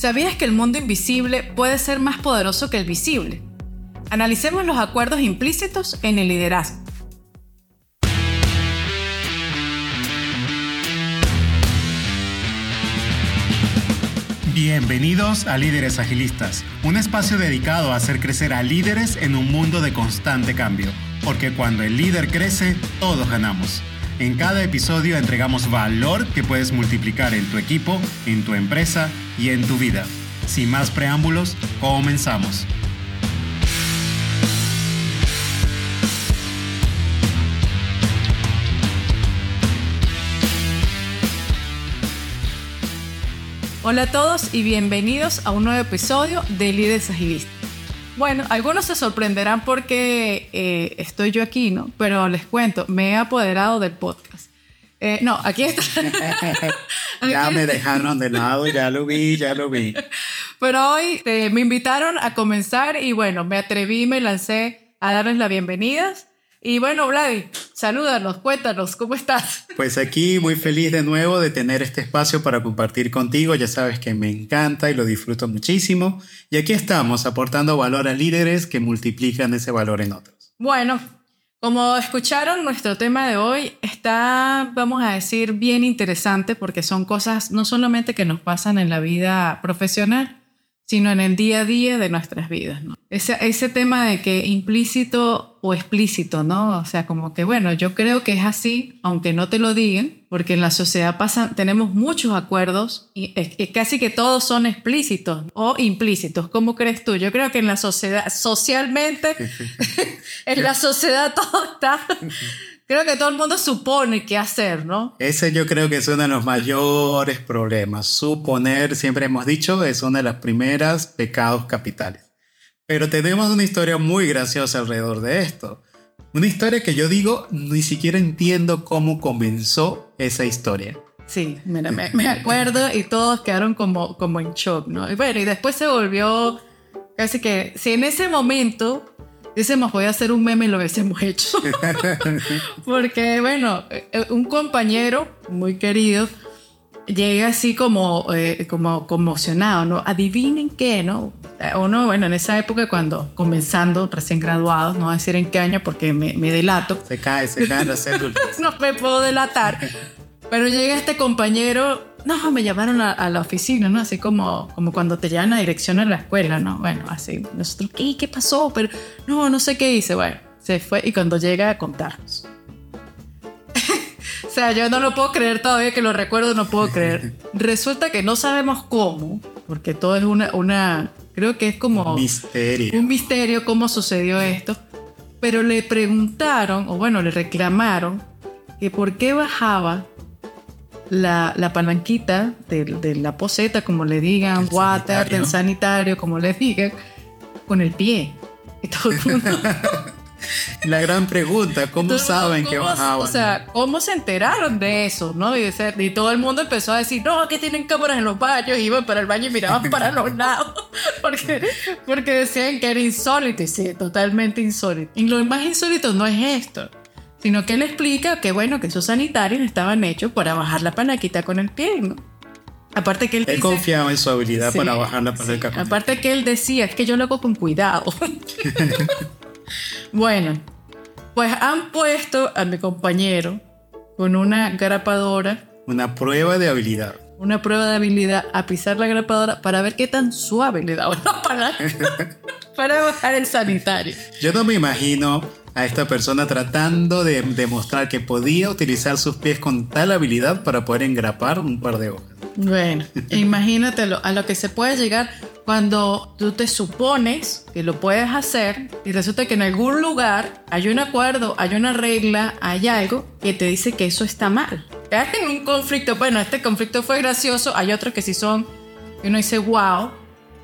¿Sabías que el mundo invisible puede ser más poderoso que el visible? Analicemos los acuerdos implícitos en el liderazgo. Bienvenidos a Líderes Agilistas, un espacio dedicado a hacer crecer a líderes en un mundo de constante cambio, porque cuando el líder crece, todos ganamos. En cada episodio entregamos valor que puedes multiplicar en tu equipo, en tu empresa y en tu vida. Sin más preámbulos, comenzamos. Hola a todos y bienvenidos a un nuevo episodio de Líderes Agilistas. Bueno, algunos se sorprenderán porque eh, estoy yo aquí, ¿no? Pero les cuento, me he apoderado del podcast. Eh, no, aquí está. ya me dejaron de lado, ya lo vi, ya lo vi. Pero hoy eh, me invitaron a comenzar y bueno, me atreví, me lancé a darles las bienvenidas. Y bueno, Vladi, salúdanos, cuéntanos, ¿cómo estás? Pues aquí muy feliz de nuevo de tener este espacio para compartir contigo. Ya sabes que me encanta y lo disfruto muchísimo. Y aquí estamos aportando valor a líderes que multiplican ese valor en otros. Bueno, como escucharon, nuestro tema de hoy está, vamos a decir, bien interesante porque son cosas no solamente que nos pasan en la vida profesional, sino en el día a día de nuestras vidas. ¿no? Ese, ese tema de que implícito o explícito, ¿no? O sea, como que, bueno, yo creo que es así, aunque no te lo digan, porque en la sociedad pasan, tenemos muchos acuerdos y casi que todos son explícitos o implícitos. ¿Cómo crees tú? Yo creo que en la sociedad, socialmente, en la sociedad todo está creo que todo el mundo supone qué hacer, ¿no? Ese yo creo que es uno de los mayores problemas. Suponer, siempre hemos dicho, es uno de los primeros pecados capitales. Pero tenemos una historia muy graciosa alrededor de esto. Una historia que yo digo, ni siquiera entiendo cómo comenzó esa historia. Sí, mira, me, me, acuerdo y todos quedaron como, como en shock, ¿no? Y bueno, y después se volvió casi que, si en ese momento Decimos, voy a hacer un meme y lo hubiésemos hecho. Porque, bueno, eh, un compañero muy querido llega así como, eh, como conmocionado, ¿no? Adivinen qué, ¿no? Uno, bueno, en esa época cuando comenzando, recién graduados, no voy a decir en qué año porque me, me delato. Se cae, se cae la cédula. no me puedo delatar. Pero llega este compañero no, me llamaron a, la oficina, ¿no? Así como, como cuando te llaman a dirección en la escuela, ¿no? Bueno, así, nosotros, ¿qué, qué pasó? Pero no, no sé qué hice. Bueno, se fue y cuando llega a contarnos. o sea, yo no lo puedo creer todavía que lo recuerdo, no puedo creer. Resulta que no sabemos cómo, porque todo es una, una creo que es como... Un misterio. Un misterio cómo sucedió esto. Pero le preguntaron, o bueno, le reclamaron, que por qué bajaba la, la palanquita de, de, la poseta, como le digan, water, del sanitario, como le digan, con el pie. Y todo el mundo... La gran pregunta, ¿cómo saben que bajaban? O sea, ¿cómo se enteraron de eso? ¿no? Y, y, todo el mundo empezó a decir, no, que tienen cámaras en los baños, iban para el baño y miraban para los lados, porque, porque decían que era insólito, y sí, totalmente insólito. Y lo más insólito no es esto, sino que él explica que bueno, que esos sanitarios estaban hechos para bajar la panaquita con el pie, ¿no? Aparte que él, él confiaba en su habilidad para bajar la panaquita. Sí. Aparte que él decía, es que yo lo hago con cuidado. bueno, pues han puesto a mi compañero con una grapadora. Una prueba de habilidad. Una prueba de habilidad a pisar la grapadora para ver qué tan suave le da para, para bajar el sanitario. Yo no me imagino a esta persona tratando de demostrar que podía utilizar sus pies con tal habilidad para poder engrapar un par de hojas. Bueno, imagínatelo, a lo que se puede llegar cuando tú te supones que lo puedes hacer y resulta que en algún lugar hay un acuerdo, hay una regla, hay algo que te dice que eso está mal. Te en un conflicto, bueno, este conflicto fue gracioso, hay otros que sí son, y uno dice, wow,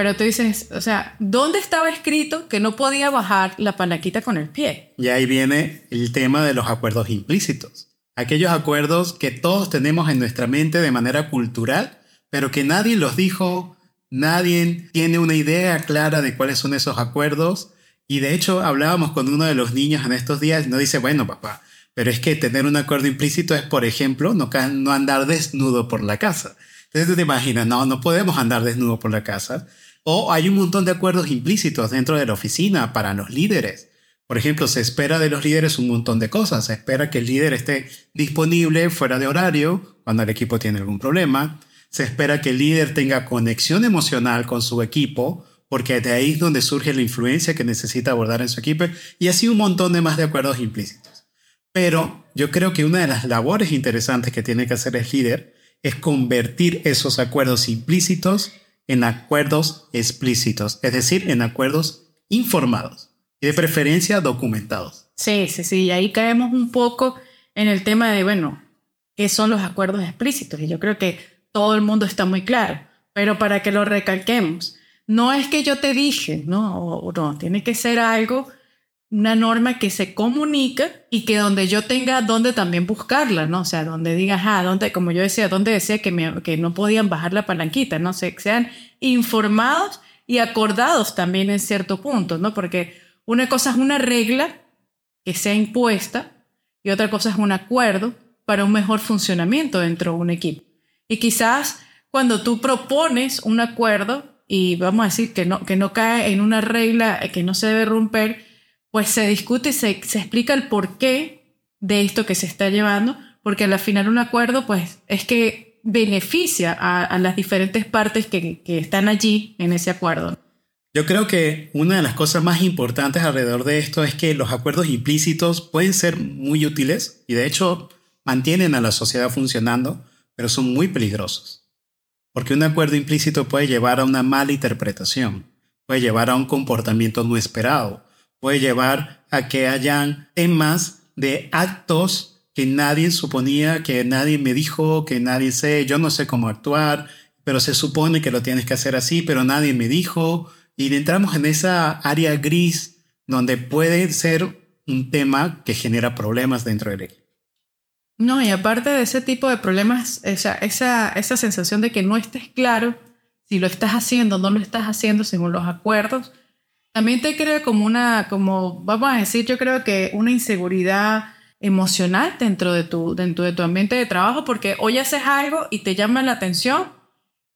pero tú dices, o sea, ¿dónde estaba escrito que no podía bajar la palaquita con el pie? Y ahí viene el tema de los acuerdos implícitos. Aquellos acuerdos que todos tenemos en nuestra mente de manera cultural, pero que nadie los dijo, nadie tiene una idea clara de cuáles son esos acuerdos. Y de hecho hablábamos con uno de los niños en estos días y nos dice, bueno papá, pero es que tener un acuerdo implícito es, por ejemplo, no, no andar desnudo por la casa. Entonces tú te imaginas, no, no podemos andar desnudo por la casa. O hay un montón de acuerdos implícitos dentro de la oficina para los líderes. Por ejemplo, se espera de los líderes un montón de cosas. Se espera que el líder esté disponible fuera de horario cuando el equipo tiene algún problema. Se espera que el líder tenga conexión emocional con su equipo, porque de ahí es donde surge la influencia que necesita abordar en su equipo. Y así un montón de más de acuerdos implícitos. Pero yo creo que una de las labores interesantes que tiene que hacer el líder es convertir esos acuerdos implícitos en acuerdos explícitos, es decir, en acuerdos informados y de preferencia documentados. Sí, sí, sí, y ahí caemos un poco en el tema de, bueno, ¿qué son los acuerdos explícitos? Y yo creo que todo el mundo está muy claro, pero para que lo recalquemos, no es que yo te dije, no, no, tiene que ser algo una norma que se comunica y que donde yo tenga donde también buscarla, ¿no? O sea, donde diga, ah, donde, como yo decía, donde decía que, que no podían bajar la palanquita, ¿no? sé, que sean informados y acordados también en cierto punto, ¿no? Porque una cosa es una regla que sea impuesta y otra cosa es un acuerdo para un mejor funcionamiento dentro de un equipo. Y quizás cuando tú propones un acuerdo y vamos a decir que no, que no cae en una regla que no se debe romper, pues se discute y se, explica el porqué de esto que se está llevando, porque al final un acuerdo, pues es que beneficia a, las diferentes partes que, que están allí en ese acuerdo. Yo creo que una de las cosas más importantes alrededor de esto es que los acuerdos implícitos pueden ser muy útiles y de hecho mantienen a la sociedad funcionando, pero son muy peligrosos. Porque un acuerdo implícito puede llevar a una mala interpretación, puede llevar a un comportamiento no esperado, puede llevar a que hayan temas de actos que nadie suponía, que nadie me dijo, que nadie sé, yo no sé cómo actuar, pero se supone que lo tienes que hacer así, pero nadie me dijo. Y entramos en esa área gris donde puede ser un tema que genera problemas dentro del equipo. No, y aparte de ese tipo de problemas, esa, esa, esa sensación de que no estés claro si lo estás haciendo o no lo estás haciendo según los acuerdos, también te crea como una, como vamos a decir, yo creo que una inseguridad emocional dentro de tu, dentro de tu ambiente de trabajo, porque hoy haces algo y te llama la atención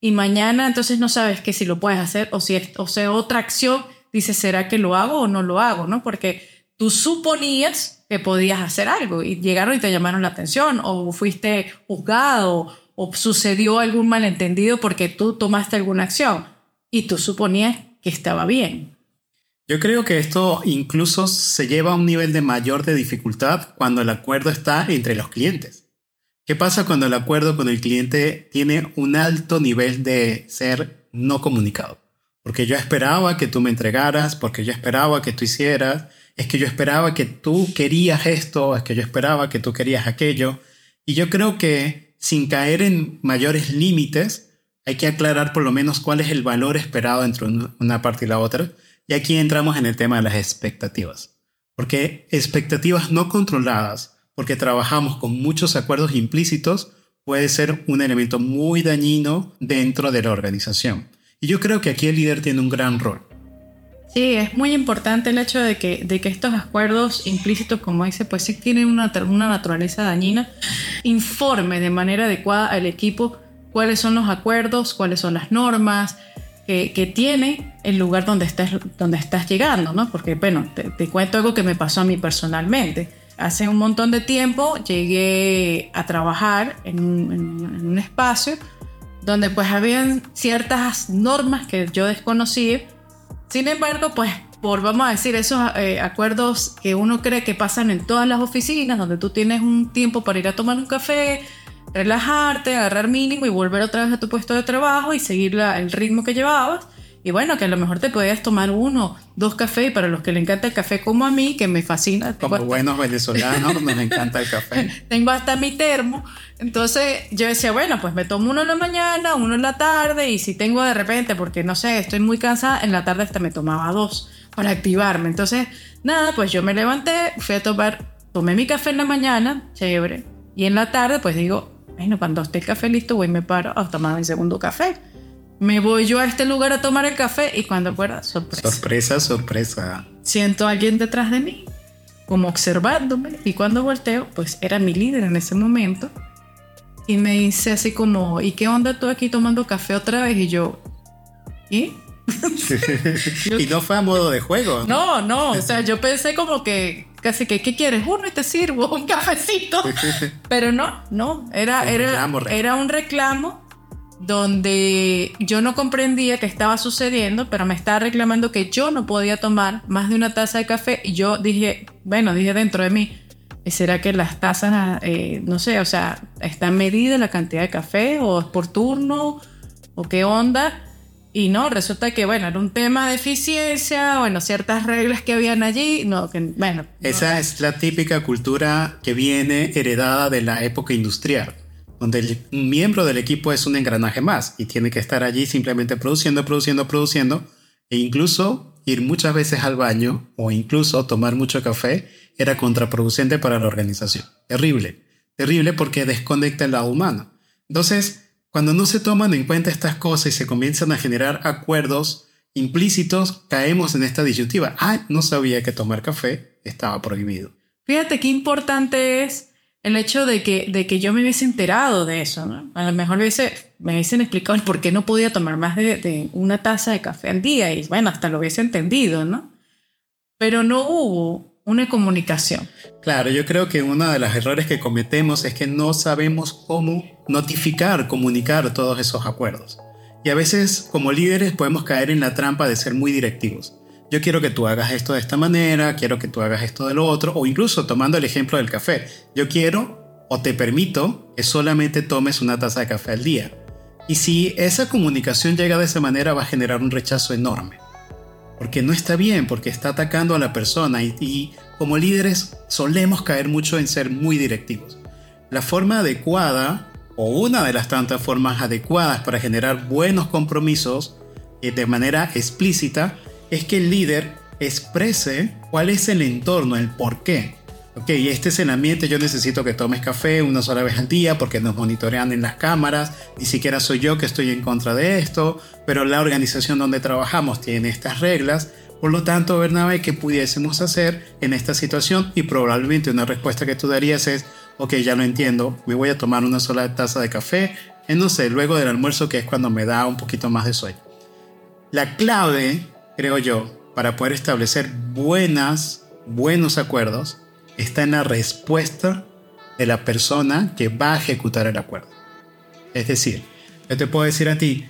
y mañana entonces no sabes que si lo puedes hacer o si es, o sea, otra acción, dices, ¿será que lo hago o no lo hago? ¿no? Porque tú suponías que podías hacer algo y llegaron y te llamaron la atención o fuiste juzgado o sucedió algún malentendido porque tú tomaste alguna acción y tú suponías que estaba bien. Yo creo que esto incluso se lleva a un nivel de mayor de dificultad cuando el acuerdo está entre los clientes. ¿Qué pasa cuando el acuerdo con el cliente tiene un alto nivel de ser no comunicado? Porque yo esperaba que tú me entregaras, porque yo esperaba que tú hicieras, es que yo esperaba que tú querías esto, es que yo esperaba que tú querías aquello. Y yo creo que sin caer en mayores límites, hay que aclarar por lo menos cuál es el valor esperado entre una parte y la otra y aquí entramos en el tema de las expectativas. Porque expectativas no controladas, porque trabajamos con muchos acuerdos implícitos, puede ser un elemento muy dañino dentro de la organización. Y yo creo que aquí el líder tiene un gran rol. Sí, es muy importante el hecho de que, de que estos acuerdos implícitos, como dice, pues sí tienen una, una naturaleza dañina. Informe de manera adecuada al equipo cuáles son los acuerdos, cuáles son las normas, que, tiene el lugar donde estás, donde estás llegando, ¿no? Porque, bueno, te, cuento algo que me pasó a mí personalmente. Hace un montón de tiempo llegué a trabajar en un, espacio donde pues habían ciertas normas que yo desconocía. Sin embargo, pues por, vamos a decir, esos eh, acuerdos que uno cree que pasan en todas las oficinas, donde tú tienes un tiempo para ir a tomar un café, relajarte, agarrar mínimo y volver otra vez a tu puesto de trabajo y seguir el ritmo que llevabas. Y bueno, que a lo mejor te podías tomar uno, dos cafés, para los que le encanta el café como a mí, que me fascina. Como buenos venezolanos, nos encanta el café. Tengo hasta mi termo. Entonces yo decía, bueno, pues me tomo uno en la mañana, uno en la tarde, y si tengo de repente, porque no sé, estoy muy cansada, en la tarde hasta me tomaba dos para activarme. Entonces, nada, pues yo me levanté, fui a tomar, tomé mi café en la mañana, chévere. Y en la tarde, pues digo, bueno, cuando esté el café listo, voy y me paro a tomar mi segundo café. Me voy yo a este lugar a tomar el café y cuando pueda, sorpresa. Sorpresa, sorpresa. Siento a alguien detrás de mí, como observándome, y cuando volteo, pues era mi líder en ese momento. y me dice así como, ¿y qué onda tú aquí tomando café otra vez? Y yo, ¿y? y no fue a modo de juego. No, no, o sea, yo pensé como que casi que, ¿qué quieres? Uno y te sirvo un cafecito. Pero no, no, era, era, era un reclamo donde yo no comprendía qué estaba sucediendo, pero me estaba reclamando que yo no podía tomar más de una taza de café y yo dije, bueno, dije dentro de mí, ¿será que las tazas, eh, no sé, o sea, está medida la cantidad de café o es por turno o qué onda? Y no, resulta que, bueno, era un tema de eficiencia, bueno, ciertas reglas que habían allí, no, que, bueno. Esa es la típica cultura que viene heredada de la época industrial, donde el miembro del equipo es un engranaje más y tiene que estar allí simplemente produciendo, produciendo, produciendo, e incluso ir muchas veces al baño o incluso tomar mucho café era contraproducente para la organización. Terrible, terrible porque desconecta el lado humano. Entonces, cuando no se toman en cuenta estas cosas y se comienzan a generar acuerdos implícitos, caemos en esta disyuntiva. Ah, no sabía que tomar café estaba prohibido. Fíjate qué importante es el hecho de que, de que yo me hubiese enterado de eso. A lo mejor me hubiesen explicado el por qué no podía tomar más de, de, una taza de café al día y bueno, hasta lo hubiese entendido, ¿no? Pero no hubo una comunicación. Claro, yo creo que uno de los errores que cometemos es que no sabemos cómo notificar, comunicar todos esos acuerdos. Y a veces como líderes podemos caer en la trampa de ser muy directivos. Yo quiero que tú hagas esto de esta manera, quiero que tú hagas esto de lo otro, o incluso tomando el ejemplo del café. Yo quiero o te permito que solamente tomes una taza de café al día. Y si esa comunicación llega de esa manera va a generar un rechazo enorme porque no está bien, porque está atacando a la persona y, como líderes solemos caer mucho en ser muy directivos. La forma adecuada, o una de las tantas formas adecuadas para generar buenos compromisos eh, de manera explícita, es que el líder exprese cuál es el entorno, el por qué ok, este es el ambiente, yo necesito que tomes café una sola vez al día porque nos monitorean en las cámaras, ni siquiera soy yo que estoy en contra de esto, pero la organización donde trabajamos tiene estas reglas, por lo tanto, Bernabé, ¿qué pudiésemos hacer en esta situación? Y probablemente una respuesta que tú darías es, ok, ya lo entiendo, me voy a tomar una sola taza de café, en no sé, luego del almuerzo que es cuando me da un poquito más de sueño. La clave, creo yo, para poder establecer buenas, buenos acuerdos, está en la respuesta de la persona que va a ejecutar el acuerdo. Es decir, yo te puedo decir a ti,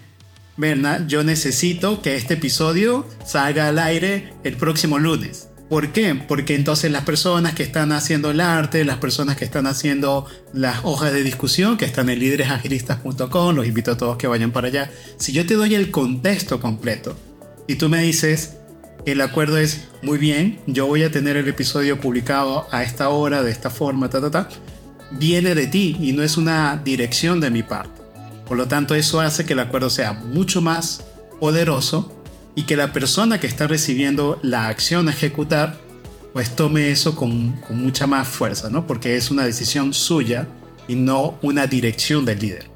Berna, yo necesito que este episodio salga al aire el próximo lunes. ¿Por qué? Porque entonces las personas que están haciendo el arte, las personas que están haciendo las hojas de discusión, que están en líderesagilistas.com, los invito a todos que vayan para allá. Si yo te doy el contexto completo y tú me dices, el acuerdo es, muy bien, yo voy a tener el episodio publicado a esta hora, de esta forma, ta, ta, ta. Viene de ti y no es una dirección de mi parte. Por lo tanto, eso hace que el acuerdo sea mucho más poderoso y que la persona que está recibiendo la acción a ejecutar, pues tome eso con, mucha más fuerza, ¿no? Porque es una decisión suya y no una dirección del líder.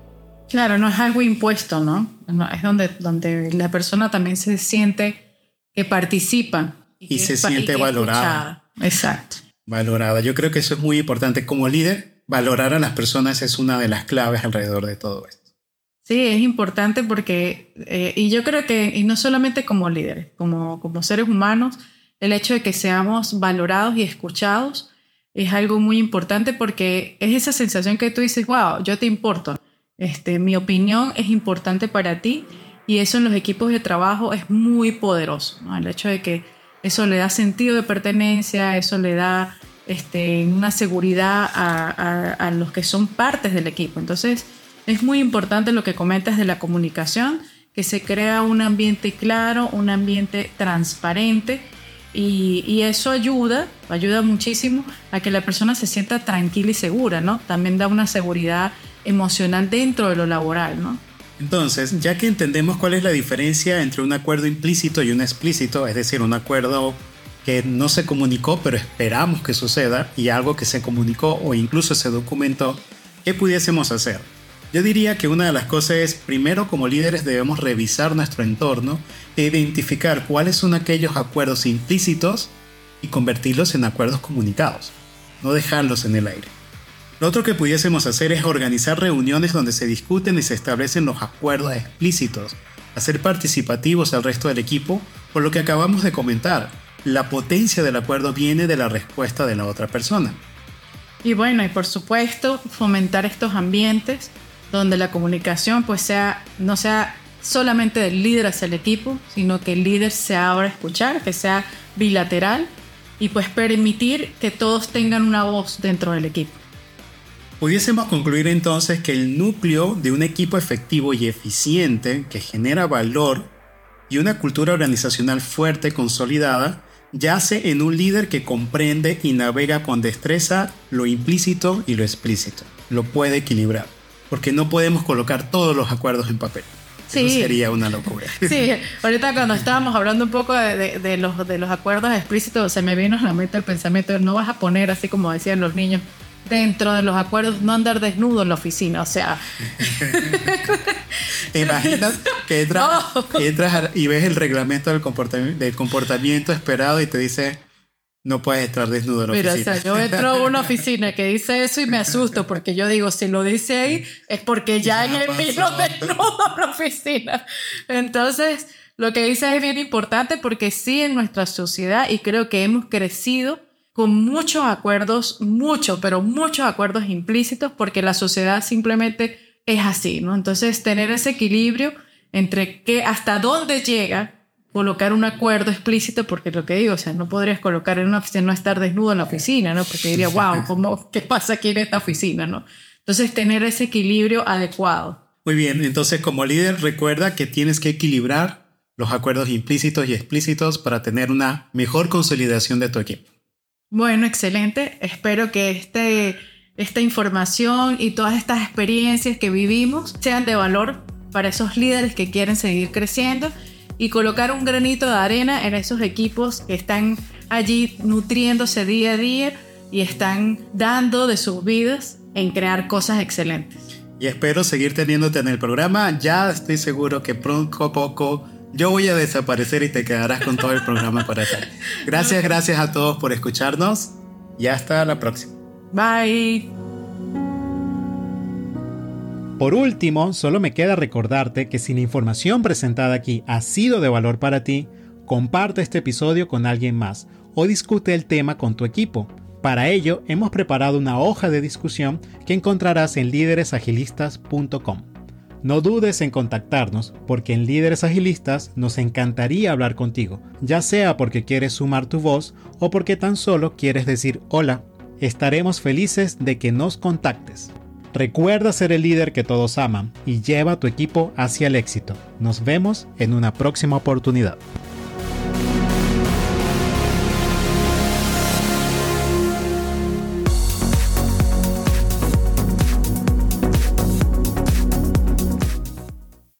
Claro, no es algo impuesto, ¿no? Es donde, donde la persona también se siente que participan. Y, se siente valorada. Exacto. Valorada. Yo creo que eso es muy importante. Como líder, valorar a las personas es una de las claves alrededor de todo esto. Sí, es importante porque, eh, y yo creo que, y no solamente como líderes, como, como seres humanos, el hecho de que seamos valorados y escuchados es algo muy importante porque es esa sensación que tú dices, wow, yo te importo. Este, mi opinión es importante para ti y eso en los equipos de trabajo es muy poderoso. El hecho de que eso le da sentido de pertenencia, eso le da este, una seguridad a, a, los que son partes del equipo. Entonces, es muy importante lo que comentas de la comunicación, que se crea un ambiente claro, un ambiente transparente. Y, y, eso ayuda, ayuda muchísimo a que la persona se sienta tranquila y segura, ¿no? También da una seguridad emocional dentro de lo laboral, ¿no? Entonces, ya que entendemos cuál es la diferencia entre un acuerdo implícito y un explícito, es decir, un acuerdo que no se comunicó pero esperamos que suceda y algo que se comunicó o incluso se documentó, ¿qué pudiésemos hacer? Yo diría que una de las cosas es, primero como líderes debemos revisar nuestro entorno e identificar cuáles son aquellos acuerdos implícitos y convertirlos en acuerdos comunicados, no dejarlos en el aire. Lo otro que pudiésemos hacer es organizar reuniones donde se discuten y se establecen los acuerdos explícitos, hacer participativos al resto del equipo, por lo que acabamos de comentar. La potencia del acuerdo viene de la respuesta de la otra persona. Y bueno, y por supuesto, fomentar estos ambientes donde la comunicación pues sea, no sea solamente del líder hacia el equipo, sino que el líder se abra a escuchar, que sea bilateral y pues permitir que todos tengan una voz dentro del equipo. Pudiésemos concluir entonces que el núcleo de un equipo efectivo y eficiente que genera valor y una cultura organizacional fuerte, consolidada, yace en un líder que comprende y navega con destreza lo implícito y lo explícito. Lo puede equilibrar, porque no podemos colocar todos los acuerdos en papel. Sí. sería una locura. Sí, ahorita cuando estábamos hablando un poco de, los, de los acuerdos explícitos, se me vino a la mente el pensamiento, no vas a poner así como decían los niños, dentro de los acuerdos no andar desnudo en la oficina, o sea. imaginas que entras, y ves el reglamento del comportamiento, del comportamiento esperado y te dice no puedes estar desnudo en la Mira, oficina. o sea, yo entro a una oficina que dice eso y me asusto porque yo digo, si lo dice ahí es porque ya, en el vino desnudo en la oficina. Entonces, lo que dice es bien importante porque sí en nuestra sociedad y creo que hemos crecido con muchos acuerdos, muchos, pero muchos acuerdos implícitos porque la sociedad simplemente es así, ¿no? Entonces, tener ese equilibrio entre que hasta dónde llega colocar un acuerdo explícito, porque lo que digo, o sea, no podrías colocar en una oficina, no estar desnudo en la oficina, ¿no? Porque diría, wow, ¿cómo, ¿qué pasa aquí en esta oficina, ¿no? Entonces, tener ese equilibrio adecuado. Muy bien, entonces como líder recuerda que tienes que equilibrar los acuerdos implícitos y explícitos para tener una mejor consolidación de tu equipo. Bueno, excelente. Espero que este, esta información y todas estas experiencias que vivimos sean de valor para esos líderes que quieren seguir creciendo y colocar un granito de arena en esos equipos que están allí nutriéndose día a día y están dando de sus vidas en crear cosas excelentes. Y espero seguir teniéndote en el programa. Ya estoy seguro que pronto a poco yo voy a desaparecer y te quedarás con todo el programa para ti. Gracias, gracias a todos por escucharnos y hasta la próxima. Bye. Por último, solo me queda recordarte que si la información presentada aquí ha sido de valor para ti, comparte este episodio con alguien más o discute el tema con tu equipo. Para ello, hemos preparado una hoja de discusión que encontrarás en líderesagilistas.com. No dudes en contactarnos porque en Líderes Agilistas nos encantaría hablar contigo, ya sea porque quieres sumar tu voz o porque tan solo quieres decir hola. Estaremos felices de que nos contactes. Recuerda ser el líder que todos aman y lleva tu equipo hacia el éxito. Nos vemos en una próxima oportunidad.